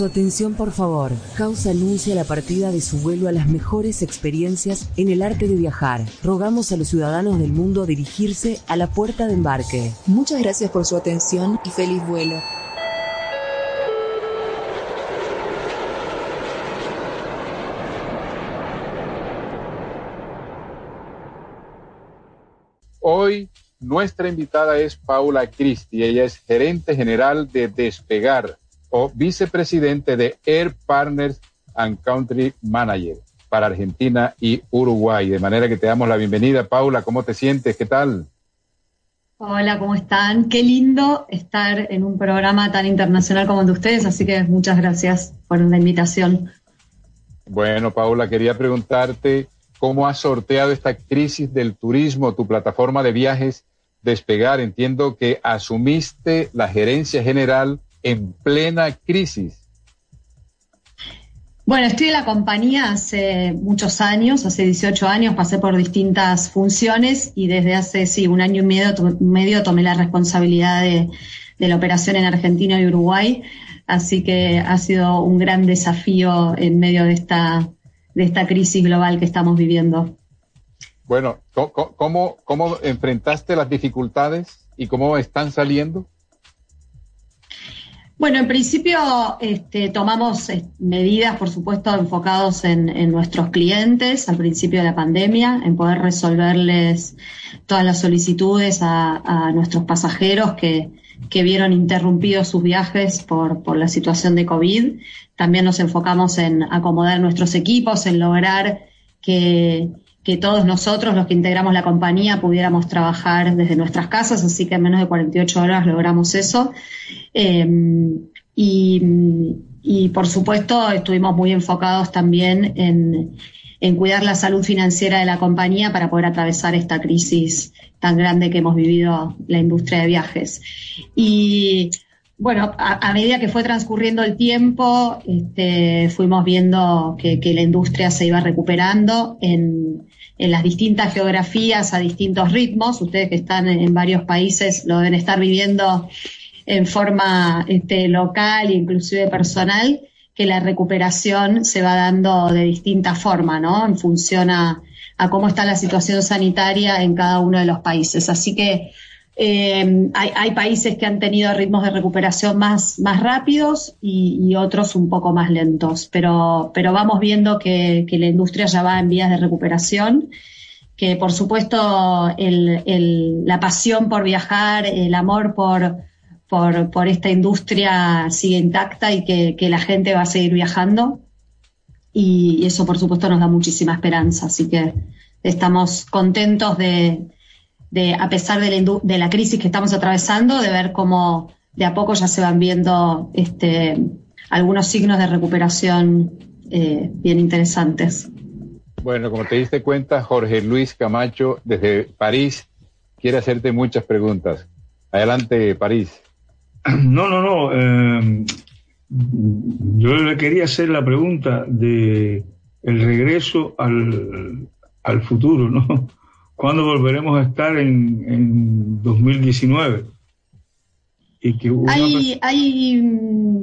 Su atención, por favor. Causa anuncia la partida de su vuelo a las mejores experiencias en el arte de viajar. Rogamos a los ciudadanos del mundo a dirigirse a la puerta de embarque. Muchas gracias por su atención y feliz vuelo. Hoy nuestra invitada es Paula Cristi. Ella es gerente general de Despegar o vicepresidente de Air Partners and Country Manager para Argentina y Uruguay. De manera que te damos la bienvenida. Paula, ¿cómo te sientes? ¿Qué tal? Hola, ¿cómo están? Qué lindo estar en un programa tan internacional como el de ustedes, así que muchas gracias por la invitación. Bueno, Paula, quería preguntarte cómo has sorteado esta crisis del turismo, tu plataforma de viajes Despegar. Entiendo que asumiste la gerencia general en plena crisis. Bueno, estoy en la compañía hace muchos años, hace 18 años, pasé por distintas funciones y desde hace, sí, un año y medio, medio tomé la responsabilidad de, de la operación en Argentina y Uruguay, así que ha sido un gran desafío en medio de esta, de esta crisis global que estamos viviendo. Bueno, ¿cómo, cómo enfrentaste las dificultades y cómo están saliendo? Bueno, en principio este, tomamos eh, medidas, por supuesto, enfocados en, nuestros clientes al principio de la pandemia, en poder resolverles todas las solicitudes a, nuestros pasajeros que, vieron interrumpidos sus viajes por, por la situación de COVID. También nos enfocamos en acomodar nuestros equipos, en lograr que que todos nosotros, los que integramos la compañía, pudiéramos trabajar desde nuestras casas, así que en menos de 48 horas logramos eso. Em, y, por supuesto, estuvimos muy enfocados también en, en, cuidar la salud financiera de la compañía para poder atravesar esta crisis tan grande que hemos vivido la industria de viajes. Y bueno, a, medida que fue transcurriendo el tiempo, este, fuimos viendo que, la industria se iba recuperando en, las distintas geografías a distintos ritmos. Ustedes que están en, varios países lo deben estar viviendo en forma este, local e inclusive personal, que la recuperación se va dando de distinta forma, ¿no? En función a cómo está la situación sanitaria en cada uno de los países. Así que eh, hay, países que han tenido ritmos de recuperación más, más rápidos y, otros un poco más lentos, pero, pero vamos viendo que, la industria ya va en vías de recuperación, que por supuesto la pasión por viajar, el amor por, por, esta industria sigue intacta y que, la gente va a seguir viajando. Y eso por supuesto nos da muchísima esperanza, así que estamos contentos de de, a pesar de la, de la crisis que estamos atravesando, de ver cómo de a poco ya se van viendo este, algunos signos de recuperación eh, bien interesantes. Bueno, como te diste cuenta, Jorge Luis Camacho desde París quiere hacerte muchas preguntas. Adelante, París. No, no, no. Eh, yo le quería hacer la pregunta de el regreso al, al futuro, ¿no? ¿Cuándo volveremos a estar en, 2019? Y que hay, mm,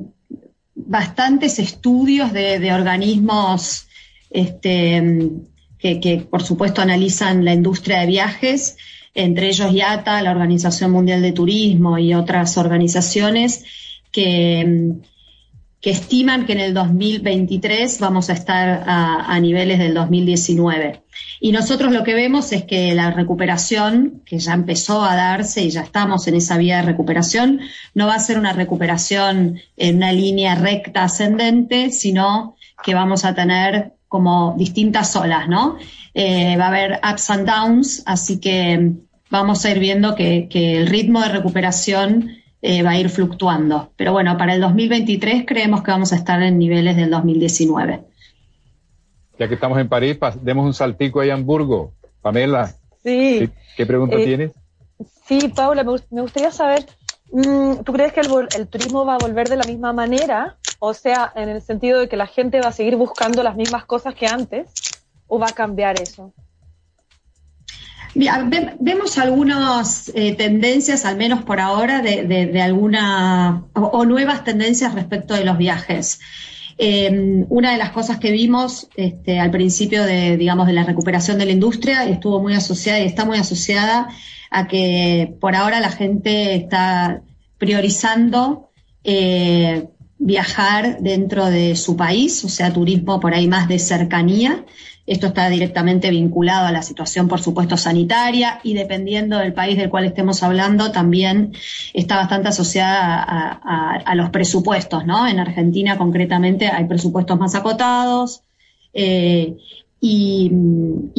bastantes estudios de, organismos este, mm, que, por supuesto, analizan la industria de viajes, entre ellos IATA, la Organización Mundial de Turismo y otras organizaciones que mm, que estiman que en el 2023 vamos a estar a, niveles del 2019. Y nosotros lo que vemos es que la recuperación, que ya empezó a darse y ya estamos en esa vía de recuperación, no va a ser una recuperación en una línea recta ascendente, sino que vamos a tener como distintas olas, ¿no? Eh, va a haber ups and downs, así que vamos a ir viendo que, el ritmo de recuperación eh, va a ir fluctuando. Pero bueno, para el 2023 creemos que vamos a estar en niveles del 2019. Ya que estamos en París, demos un saltico ahí a Hamburgo. Pamela, sí. ¿qué, pregunta eh, tienes? Sí, Paula, me, gustaría saber, mm, ¿tú crees que el, turismo va a volver de la misma manera? O sea, en el sentido de que la gente va a seguir buscando las mismas cosas que antes, ¿o va a cambiar eso? vemos algunas eh, tendencias, al menos por ahora, de, alguna o, nuevas tendencias respecto de los viajes. Eh, una de las cosas que vimos este, al principio de, digamos, de la recuperación de la industria estuvo muy asociada y está muy asociada a que por ahora la gente está priorizando eh, viajar dentro de su país, o sea, turismo por ahí más de cercanía, esto está directamente vinculado a la situación, por supuesto, sanitaria y dependiendo del país del cual estemos hablando, también está bastante asociada a, los presupuestos, ¿no? En Argentina, concretamente, hay presupuestos más acotados. Eh, y,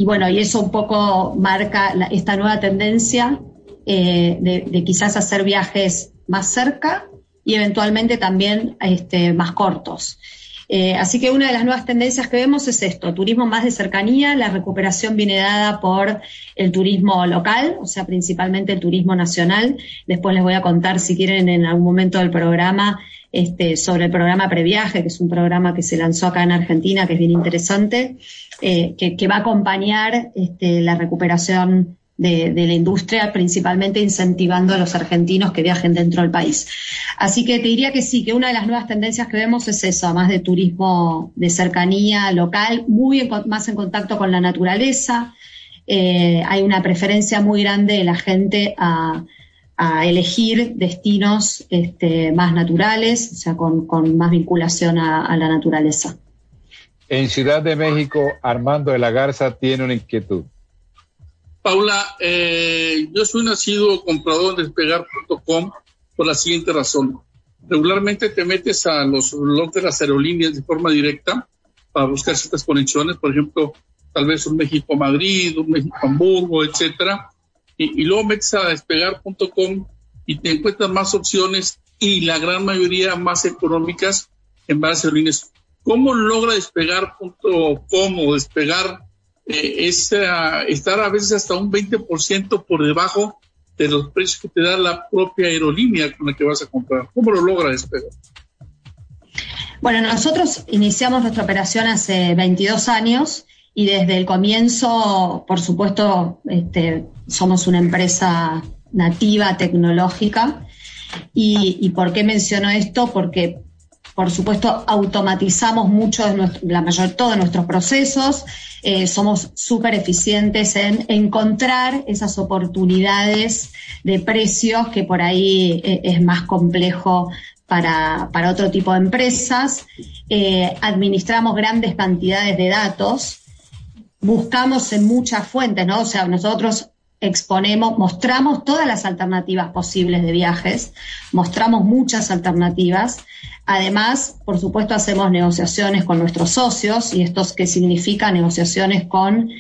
bueno, y eso un poco marca esta nueva tendencia eh, de, quizás hacer viajes más cerca y eventualmente también este, más cortos. Eh, así que una de las nuevas tendencias que vemos es esto, turismo más de cercanía, la recuperación viene dada por el turismo local, o sea, principalmente el turismo nacional. Después les voy a contar, si quieren, en algún momento del programa, este, sobre el programa Previaje, que es un programa que se lanzó acá en Argentina, que es bien interesante, eh, que, va a acompañar este, la recuperación de, la industria, principalmente incentivando a los argentinos que viajen dentro del país. Así que te diría que sí, que una de las nuevas tendencias que vemos es eso, más de turismo de cercanía local, muy más en contacto con la naturaleza. Eh, hay una preferencia muy grande de la gente a, elegir destinos este, más naturales, o sea, con, más vinculación a la naturaleza. En Ciudad de México, Armando de la Garza tiene una inquietud. Paula, eh, yo soy nacido comprador de despegar.com por la siguiente razón. Regularmente te metes a los logs de las aerolíneas de forma directa para buscar ciertas conexiones, por ejemplo, tal vez un México-Madrid, un México-Hamburgo, etcétera, y, luego metes a despegar.com y te encuentras más opciones y la gran mayoría más económicas en varias aerolíneas. ¿Cómo logra despegar.com o despegar eh, es estar a veces hasta un 20% por debajo de los precios que te da la propia aerolínea con la que vas a comprar. ¿Cómo lo logra Despegar? Bueno, nosotros iniciamos nuestra operación hace 22 años y desde el comienzo, por supuesto, este, somos una empresa nativa tecnológica. ¿Y por qué menciono esto? Porque por supuesto, automatizamos mucho de la mayor todo de nuestros procesos. Eh, somos súper eficientes en encontrar esas oportunidades de precios que por ahí eh, es más complejo para, otro tipo de empresas. Eh, administramos grandes cantidades de datos. Buscamos en muchas fuentes, ¿no? O sea, nosotros exponemos, mostramos todas las alternativas posibles de viajes, mostramos muchas alternativas. Además, por supuesto, hacemos negociaciones con nuestros socios y esto que significa negociaciones con,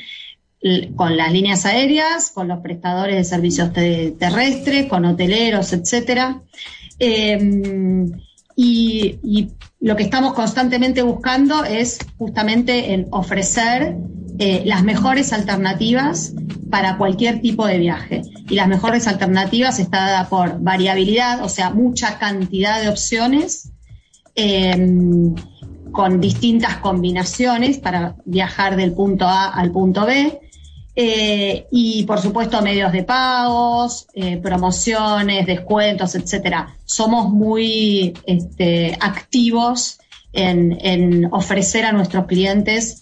con las líneas aéreas, con los prestadores de servicios terrestres, con hoteleros, etcétera. Em, y, y, lo que estamos constantemente buscando es justamente en ofrecer eh, las mejores alternativas para cualquier tipo de viaje. Y las mejores alternativas está dada por variabilidad, o sea, mucha cantidad de opciones em, con distintas combinaciones para viajar del punto A al punto B. Eh, y por supuesto medios de pagos, eh, promociones, descuentos, etcétera. Somos muy este, activos en, ofrecer a nuestros clientes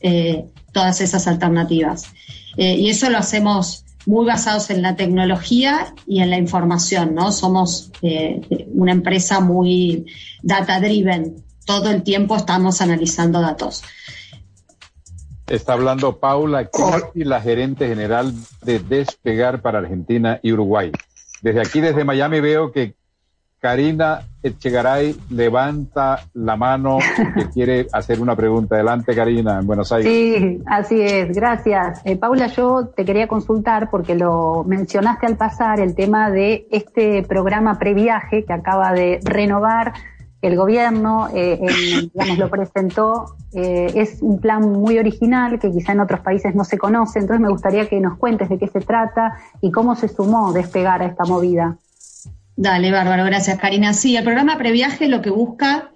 todas esas alternativas. Eh, y eso lo hacemos muy basados en la tecnología y en la información, ¿no? Somos eh, una empresa muy data driven. Todo el tiempo estamos analizando datos. Está hablando Paula y la gerente general de Despegar para Argentina y Uruguay. Desde aquí, desde Miami, veo que Karina Echegaray levanta la mano que quiere hacer una pregunta. Adelante, Karina, en Buenos Aires. Sí, así es, gracias. Eh, Paula, yo te quería consultar porque lo mencionaste al pasar, el tema de este programa previaje que acaba de renovar el gobierno, eh, digamos, lo presentó. Eh, es un plan muy original que quizá en otros países no se conoce, entonces me gustaría que nos cuentes de qué se trata y cómo se sumó despegar a esta movida. Dale, bárbaro, gracias Karina. Sí, el programa Previaje lo que busca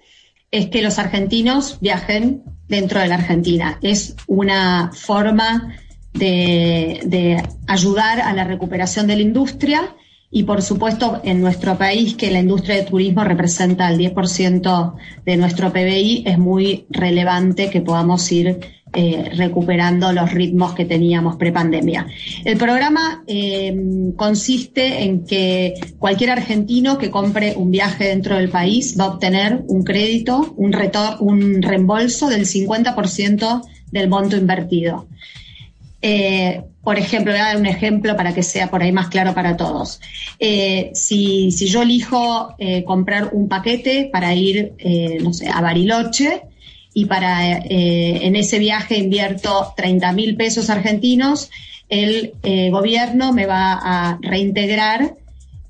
es que los argentinos viajen dentro de la Argentina. Es una forma de, ayudar a la recuperación de la industria y por supuesto en nuestro país que la industria de turismo representa el 10% de nuestro PBI, es muy relevante que podamos ir eh, recuperando los ritmos que teníamos prepandemia. El programa eh, consiste en que cualquier argentino que compre un viaje dentro del país va a obtener un crédito, un, un reembolso del 50% del monto invertido. Eh, por ejemplo, voy a dar un ejemplo para que sea por ahí más claro para todos. Eh, si, yo elijo eh, comprar un paquete para ir, no sé, a Bariloche y para en ese viaje invierto 30 mil pesos argentinos, el gobierno me va a reintegrar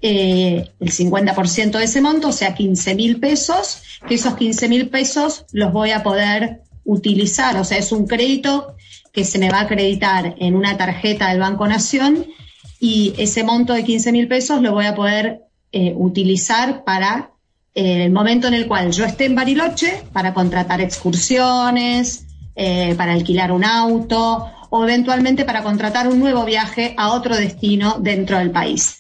el 50% de ese monto, o sea, 15 mil pesos, que esos 15 mil pesos los voy a poder utilizar, o sea, es un crédito que se me va a acreditar en una tarjeta del Banco Nación y ese monto de 15 mil pesos lo voy a poder eh, utilizar para eh, el momento en el cual yo esté en Bariloche, para contratar excursiones, eh, para alquilar un auto o eventualmente para contratar un nuevo viaje a otro destino dentro del país.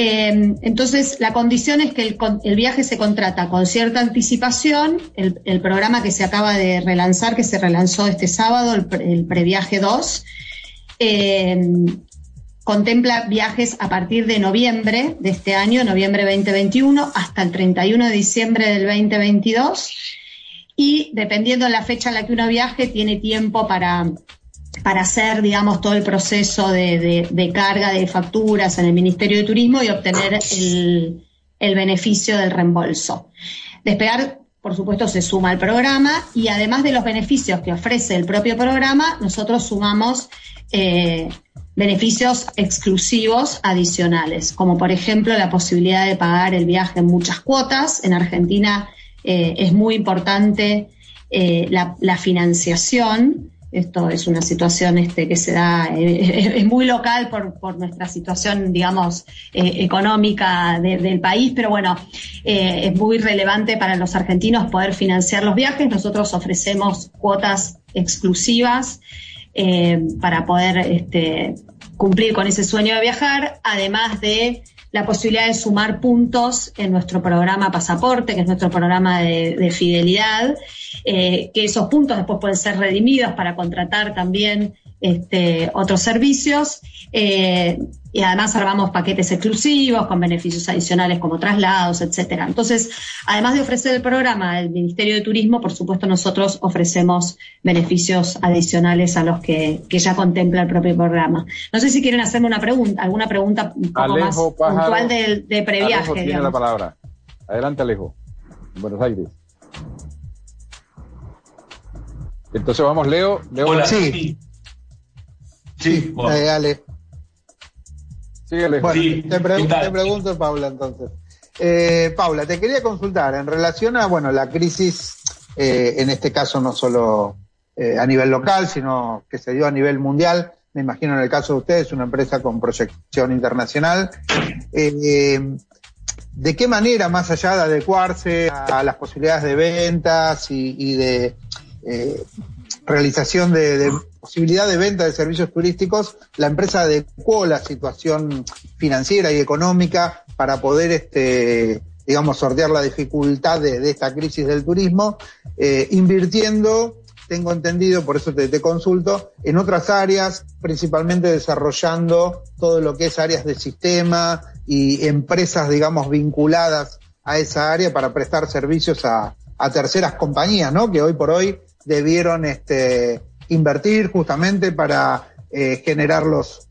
Eh, entonces, la condición es que el, viaje se contrata con cierta anticipación. El, programa que se acaba de relanzar, que se relanzó este sábado, el, Previaje 2, eh, contempla viajes a partir de noviembre de este año, noviembre 2021, hasta el 31 de diciembre del 2022. Y dependiendo de la fecha en la que uno viaje, tiene tiempo para para hacer, digamos, todo el proceso de, carga de facturas en el Ministerio de Turismo y obtener el, beneficio del reembolso. Despegar, por supuesto, se suma al programa y además de los beneficios que ofrece el propio programa, nosotros sumamos eh, beneficios exclusivos adicionales, como por ejemplo la posibilidad de pagar el viaje en muchas cuotas. En Argentina eh, es muy importante eh, la, la financiación esto es una situación este, que se da, eh, es, muy local por, nuestra situación, digamos, eh, económica del país, pero bueno, eh, es muy relevante para los argentinos poder financiar los viajes. Nosotros ofrecemos cuotas exclusivas para poder este, cumplir con ese sueño de viajar, además de la posibilidad de sumar puntos en nuestro programa Pasaporte, que es nuestro programa de, fidelidad, eh, que esos puntos después pueden ser redimidos para contratar también este, otros servicios. Eh, y además armamos paquetes exclusivos con beneficios adicionales como traslados, etcétera. Entonces, además de ofrecer el programa del Ministerio de Turismo, por supuesto nosotros ofrecemos beneficios adicionales a los que, ya contempla el propio programa. No sé si quieren hacerme una pregunta, alguna pregunta un poco más puntual de, de previaje. Alejo tiene la palabra. Adelante, Alejo. Buenos Aires. Entonces vamos, Leo. Leo Hola, sí. Sí, dale. Síguele. te, pregunto, Paula, entonces. Eh, Paula, te quería consultar en relación a, bueno, la crisis, eh, en este caso no solo eh, a nivel local, sino que se dio a nivel mundial. Me imagino en el caso de ustedes, una empresa con proyección internacional. ¿De qué manera, más allá de adecuarse a las posibilidades de ventas y, de realización de, posibilidad de venta de servicios turísticos, la empresa adecuó la situación financiera y económica para poder, este, digamos, sortear la dificultad de, esta crisis del turismo, eh, invirtiendo, tengo entendido, por eso te, consulto, en otras áreas, principalmente desarrollando todo lo que es áreas de sistema y empresas, digamos, vinculadas a esa área para prestar servicios a terceras compañías, ¿no? Que hoy por hoy debieron este, invertir justamente para eh, generar los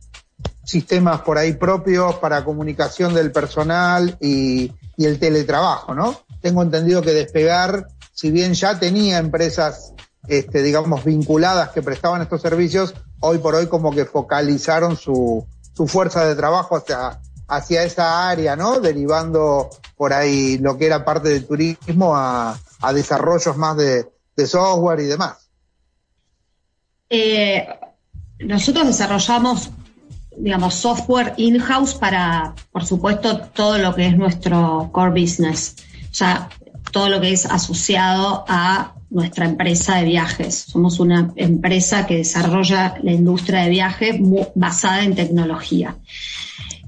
sistemas por ahí propios para comunicación del personal y, el teletrabajo, ¿no? Tengo entendido que Despegar, si bien ya tenía empresas, este, digamos, vinculadas que prestaban estos servicios, hoy por hoy como que focalizaron su, su fuerza de trabajo hacia, esa área, ¿no? Derivando por ahí lo que era parte del turismo a, desarrollos más de software y demás. Eh, nosotros desarrollamos, digamos, software in-house para, por supuesto, todo lo que es nuestro core business. Sea, todo lo que es asociado a nuestra empresa de viajes. Somos una empresa que desarrolla la industria de viajes basada en tecnología.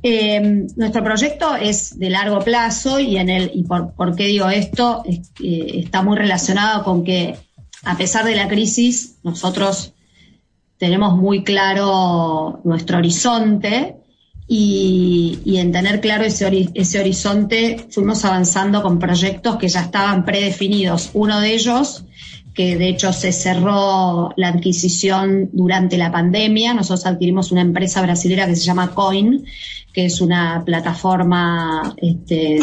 Eh, nuestro proyecto es de largo plazo y en el y por, qué digo esto está muy relacionado con que a pesar de la crisis nosotros tenemos muy claro nuestro horizonte y, en tener claro ese, horizonte fuimos avanzando con proyectos que ya estaban predefinidos. Uno de ellos que de hecho se cerró la adquisición durante la pandemia. Nosotros adquirimos una empresa brasilera que se llama Coin, que es una plataforma este,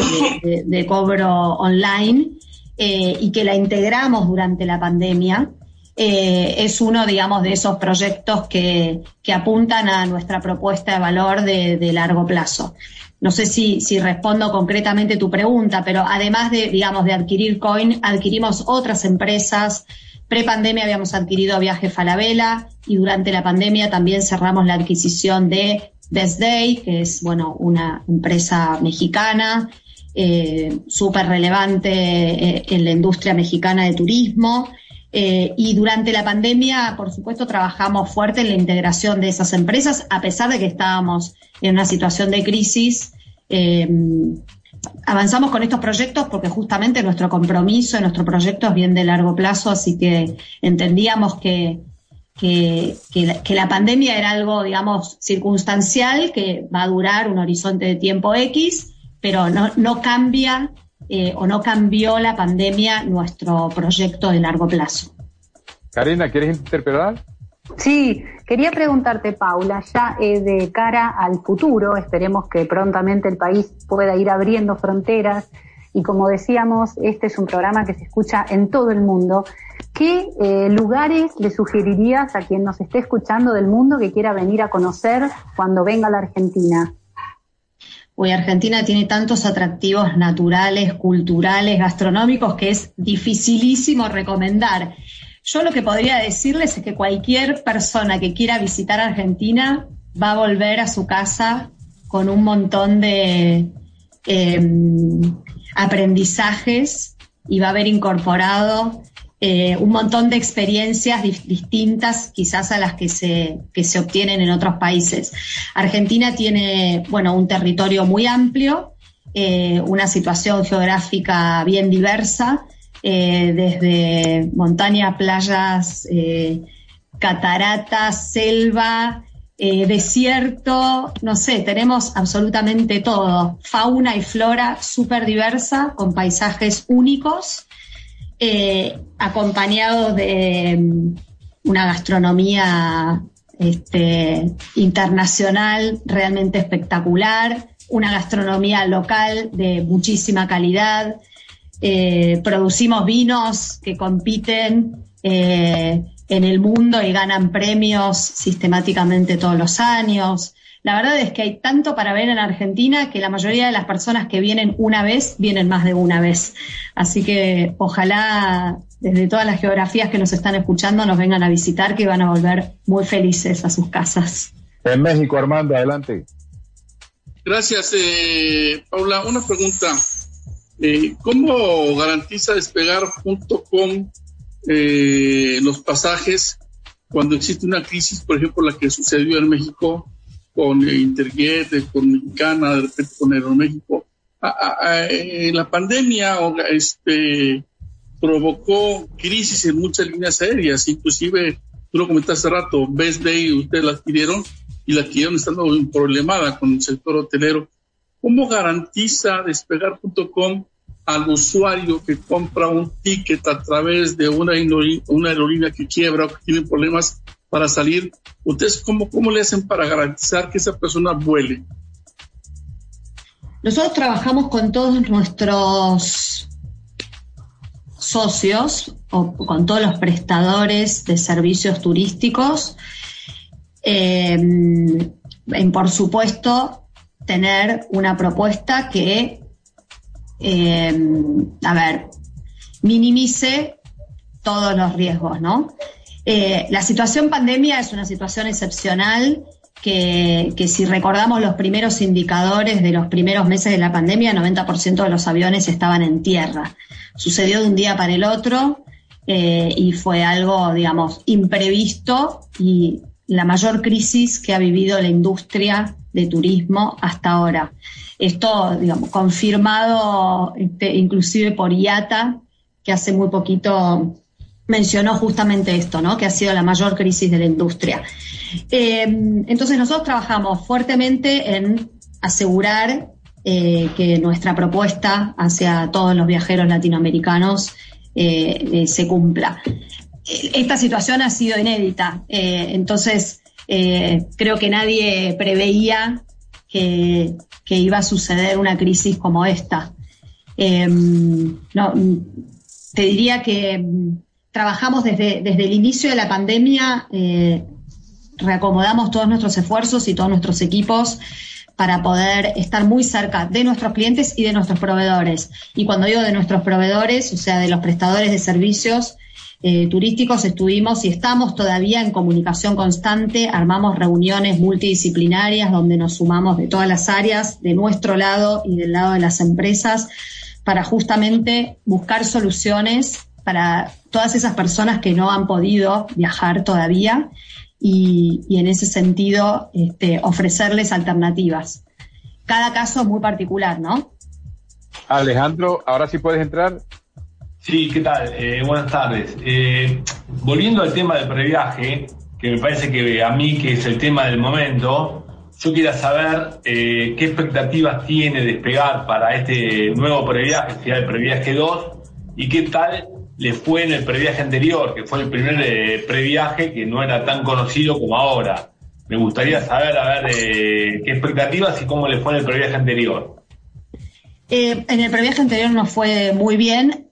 de, cobro online eh, y que la integramos durante la pandemia. Eh, es uno, digamos, de esos proyectos que, apuntan a nuestra propuesta de valor de, largo plazo. No sé si, si, respondo concretamente tu pregunta, pero además de, digamos, de adquirir Coin, adquirimos otras empresas. Pre-pandemia habíamos adquirido Viaje Falabella y durante la pandemia también cerramos la adquisición de Best Day, que es, bueno, una empresa mexicana eh, súper relevante eh, en la industria mexicana de turismo. Eh, y durante la pandemia, por supuesto, trabajamos fuerte en la integración de esas empresas, a pesar de que estábamos en una situación de crisis. Eh, avanzamos con estos proyectos porque justamente nuestro compromiso, nuestro proyecto es bien de largo plazo, así que entendíamos que, que, la, pandemia era algo, digamos, circunstancial, que va a durar un horizonte de tiempo X, pero no, no cambia eh, o no cambió la pandemia nuestro proyecto de largo plazo. Karina, ¿quieres interpelar? Sí, quería preguntarte, Paula, ya eh, de cara al futuro, esperemos que prontamente el país pueda ir abriendo fronteras y como decíamos, este es un programa que se escucha en todo el mundo. ¿Qué eh, lugares le sugerirías a quien nos esté escuchando del mundo que quiera venir a conocer cuando venga a la Argentina? Hoy Argentina tiene tantos atractivos naturales, culturales, gastronómicos que es dificilísimo recomendar. Yo lo que podría decirles es que cualquier persona que quiera visitar Argentina va a volver a su casa con un montón de em, aprendizajes y va a haber incorporado eh, un montón de experiencias distintas quizás a las que se, que se obtienen en otros países. Argentina tiene, bueno, un territorio muy amplio, eh, una situación geográfica bien diversa, eh, desde montaña, playas, cataratas, selva, desierto, no sé, tenemos absolutamente todo, fauna y flora súper diversa, con paisajes únicos eh, acompañado de mm, una gastronomía este, internacional realmente espectacular, una gastronomía local de muchísima calidad. Eh, producimos vinos que compiten eh, en el mundo y ganan premios sistemáticamente todos los años. La verdad es que hay tanto para ver en Argentina que la mayoría de las personas que vienen una vez vienen más de una vez. Así que ojalá desde todas las geografías que nos están escuchando nos vengan a visitar, que van a volver muy felices a sus casas. En México, Armando, adelante. Gracias, eh, Paula. Una pregunta. Eh, ¿Cómo garantiza despegar.com eh, los pasajes cuando existe una crisis, por ejemplo, la que sucedió en México con Interjet, con Mexicana, de repente con Aeroméxico. Eh, la pandemia este, provocó crisis en muchas líneas aéreas, inclusive, tú lo comentaste hace rato, Best Day ustedes la adquirieron y la adquirieron estando problemada con el sector hotelero. ¿Cómo garantiza despegar.com al usuario que compra un ticket a través de una, una aerolínea que quiebra o que tiene problemas para salir, ¿ustedes cómo, cómo le hacen para garantizar que esa persona vuele? Nosotros trabajamos con todos nuestros socios o con todos los prestadores de servicios turísticos eh, en, por supuesto, tener una propuesta que, eh, a ver, minimice todos los riesgos, ¿no? Eh, la situación pandemia es una situación excepcional que, si recordamos los primeros indicadores de los primeros meses de la pandemia, el 90% de los aviones estaban en tierra. Sucedió de un día para el otro. eh, y fue algo, digamos, imprevisto y la mayor crisis que ha vivido la industria de turismo hasta ahora. Esto, digamos, confirmado este, inclusive por IATA, que hace muy poquito mencionó justamente esto, ¿no? Que ha sido la mayor crisis de la industria. Eh, entonces nosotros trabajamos fuertemente en asegurar eh, que nuestra propuesta hacia todos los viajeros latinoamericanos eh, se cumpla. Esta situación ha sido inédita, entonces creo que nadie preveía que, que, iba a suceder una crisis como esta. no, te diría que trabajamos desde, desde el inicio de la pandemia, eh, reacomodamos todos nuestros esfuerzos y todos nuestros equipos para poder estar muy cerca de nuestros clientes y de nuestros proveedores. Y cuando digo de nuestros proveedores, o sea, de los prestadores de servicios eh, turísticos, estuvimos y estamos todavía en comunicación constante, armamos reuniones multidisciplinarias donde nos sumamos de todas las áreas, de nuestro lado y del lado de las empresas, para justamente buscar soluciones para todas esas personas que no han podido viajar todavía y, en ese sentido este, ofrecerles alternativas. Cada caso es muy particular, ¿no? Alejandro, ahora sí puedes entrar. Sí, ¿qué tal? Eh, buenas tardes. Eh, volviendo al tema del previaje, que me parece que a mí que es el tema del momento, yo quería saber eh, qué expectativas tiene despegar para este nuevo previaje, sea el previaje 2, y qué tal le fue en el previaje anterior, que fue el primer eh, previaje que no era tan conocido como ahora. Me gustaría saber, a ver, eh, qué expectativas y cómo le fue en el previaje anterior. Eh, en el previaje anterior nos fue muy bien,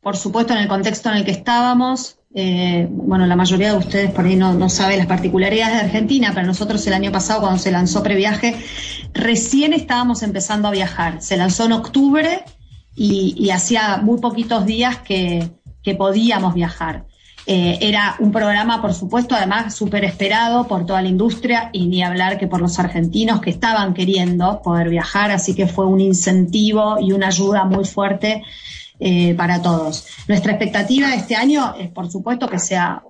por supuesto en el contexto en el que estábamos. bueno, la mayoría de ustedes por ahí no, no sabe las particularidades de Argentina, pero nosotros el año pasado cuando se lanzó previaje, recién estábamos empezando a viajar. Se lanzó en octubre y, hacía muy poquitos días que, podíamos viajar. Eh, era un programa, por supuesto, además súper esperado por toda la industria y ni hablar que por los argentinos que estaban queriendo poder viajar, así que fue un incentivo y una ayuda muy fuerte eh, para todos. Nuestra expectativa este año es, por supuesto, que sea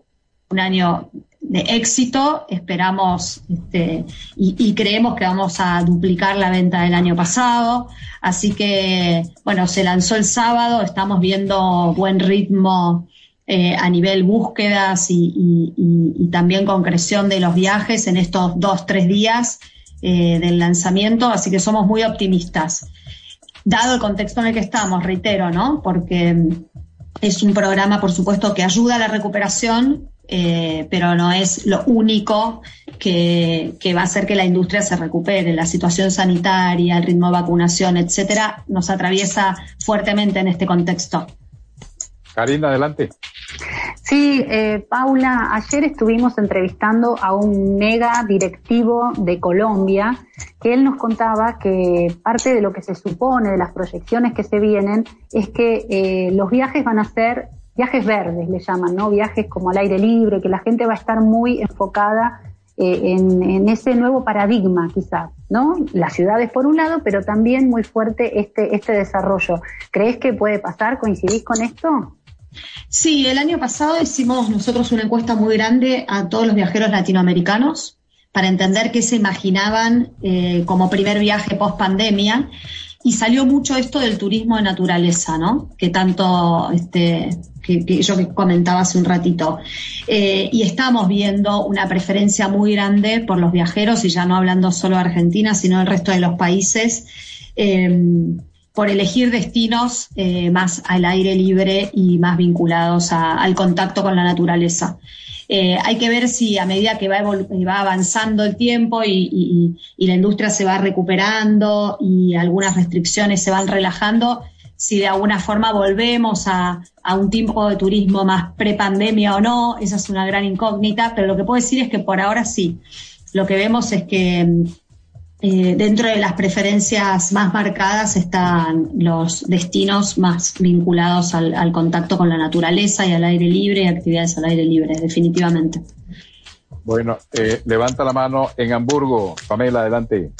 un año de éxito, esperamos este, y, creemos que vamos a duplicar la venta del año pasado. Así que, bueno, se lanzó el sábado, estamos viendo buen ritmo eh, a nivel búsquedas y, también concreción de los viajes en estos dos, tres días eh, del lanzamiento, así que somos muy optimistas. Dado el contexto en el que estamos, reitero, ¿no? Porque es un programa, por supuesto, que ayuda a la recuperación, eh, pero no es lo único que, va a hacer que la industria se recupere. La situación sanitaria, el ritmo de vacunación, etcétera, nos atraviesa fuertemente en este contexto. Karina, adelante. Sí, eh, Paula, ayer estuvimos entrevistando a un mega directivo de Colombia que él nos contaba que parte de lo que se supone de las proyecciones que se vienen es que eh, los viajes van a ser viajes verdes, le llaman, ¿no? Viajes como al aire libre, que la gente va a estar muy enfocada eh, en, ese nuevo paradigma, quizás, ¿no? Las ciudades por un lado, pero también muy fuerte este, este desarrollo. ¿Crees que puede pasar? ¿Coincidís con esto? Sí, el año pasado hicimos nosotros una encuesta muy grande a todos los viajeros latinoamericanos para entender qué se imaginaban eh, como primer viaje post pandemia y salió mucho esto del turismo de naturaleza, ¿no? Que tanto, este, que, yo que comentaba hace un ratito. Eh, y estamos viendo una preferencia muy grande por los viajeros, y ya no hablando solo de Argentina, sino del resto de los países, eh, por elegir destinos eh, más al aire libre y más vinculados al contacto con la naturaleza. Eh, hay que ver si a medida que va, va avanzando el tiempo y, la industria se va recuperando y algunas restricciones se van relajando, si de alguna forma volvemos a, a un tipo de turismo más prepandemia o no, esa es una gran incógnita, pero lo que puedo decir es que por ahora sí. Lo que vemos es que eh, dentro de las preferencias más marcadas están los destinos más vinculados al, contacto con la naturaleza y al aire libre y actividades al aire libre, definitivamente. Bueno, eh, levanta la mano en Hamburgo. Pamela, adelante.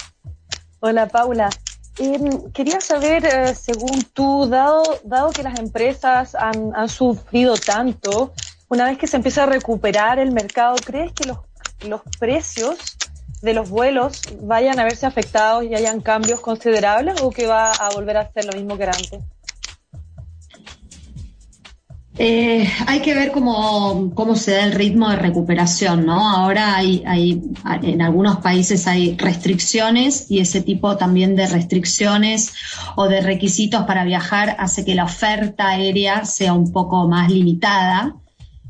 Hola, Paula. Em, quería saber, eh, según tú, dado, dado que las empresas han, han, sufrido tanto, una vez que se empieza a recuperar el mercado, ¿crees que los, los precios de los vuelos vayan a verse afectados y hayan cambios considerables o que va a volver a ser lo mismo que era antes? Eh, hay que ver cómo, cómo, se da el ritmo de recuperación, ¿no? Ahora hay, hay, en algunos países hay restricciones y ese tipo también de restricciones o de requisitos para viajar hace que la oferta aérea sea un poco más limitada.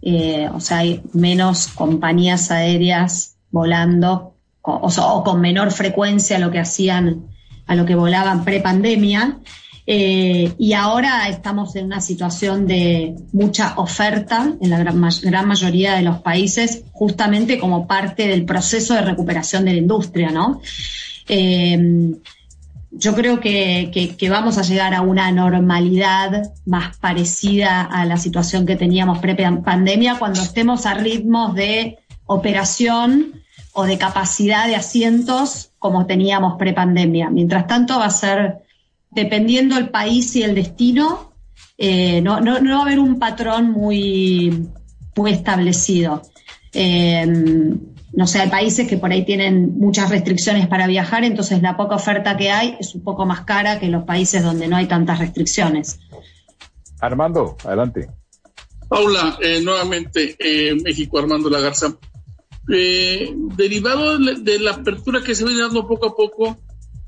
Eh, o sea, hay menos compañías aéreas volando o, con menor frecuencia a lo que hacían, a lo que volaban pre-pandemia. Eh, y ahora estamos en una situación de mucha oferta en la gran, mayoría de los países, justamente como parte del proceso de recuperación de la industria, ¿no? Eh, yo creo que, que, vamos a llegar a una normalidad más parecida a la situación que teníamos pre-pandemia cuando estemos a ritmos de operación o de capacidad de asientos como teníamos pre-pandemia. Mientras tanto va a ser dependiendo el país y el destino, eh, no, no, no, va a haber un patrón muy, muy establecido. Eh, no sé, hay países que por ahí tienen muchas restricciones para viajar, entonces la poca oferta que hay es un poco más cara que en los países donde no hay tantas restricciones. Armando, adelante. Paula, eh, nuevamente México, Armando Lagarza. Derivado de la apertura que se viene dando poco a poco,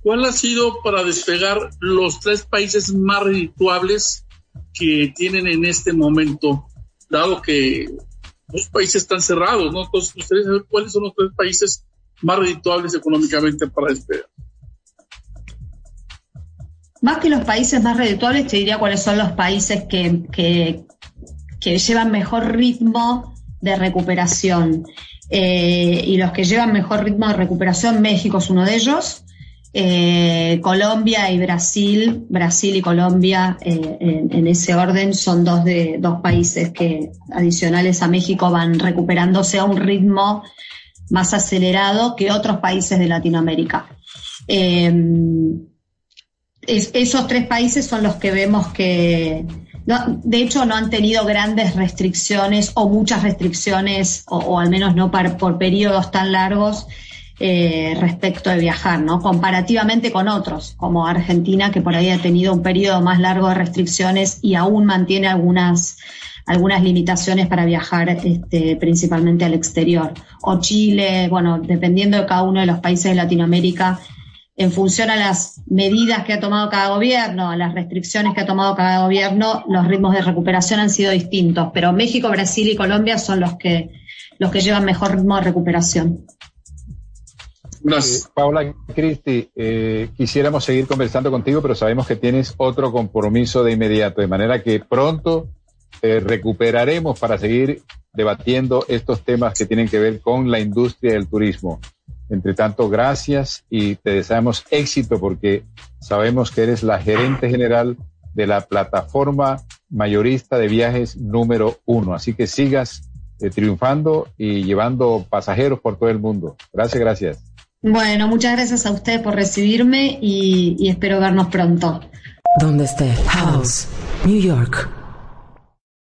¿Cuál ha sido para despegar los tres países más redituables que tienen en este momento, dado que los países están cerrados, ¿no? Entonces, ustedes saber cuáles son los tres países más redituables económicamente para despegar. Más que los países más redituables, te diría cuáles son los países que llevan mejor ritmo de recuperación. Eh, y los que llevan mejor ritmo de recuperación, México es uno de ellos. Eh, Colombia y Brasil, Brasil y Colombia eh, en, ese orden son dos de dos países que adicionales a México van recuperándose a un ritmo más acelerado que otros países de Latinoamérica. Esos tres países son los que vemos que, de hecho, no han tenido grandes restricciones o muchas restricciones, o, al menos no por periodos tan largos eh, respecto de viajar, ¿no? Comparativamente con otros, como Argentina, que por ahí ha tenido un periodo más largo de restricciones y aún mantiene algunas, algunas limitaciones para viajar, este, principalmente al exterior. O Chile, bueno, dependiendo de cada uno de los países de Latinoamérica, en función a las medidas que ha tomado cada gobierno, a las restricciones que ha tomado cada gobierno, los ritmos de recuperación han sido distintos. Pero México, Brasil y Colombia son los que, los que llevan mejor ritmo de recuperación. Eh, Paula Cristi, eh, quisiéramos seguir conversando contigo, pero sabemos que tienes otro compromiso de inmediato, de manera que pronto eh, recuperaremos para seguir debatiendo estos temas que tienen que ver con la industria del turismo. Entre tanto, gracias y te deseamos éxito porque sabemos que eres la gerente general de la plataforma mayorista de viajes número uno. Así que sigas triunfando y llevando pasajeros por todo el mundo. Gracias, gracias. Bueno, muchas gracias a ustedes por recibirme y, y espero vernos pronto. Donde esté. House, New York.